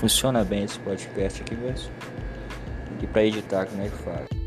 funciona bem esse podcast aqui mesmo. E para editar, como é que faz?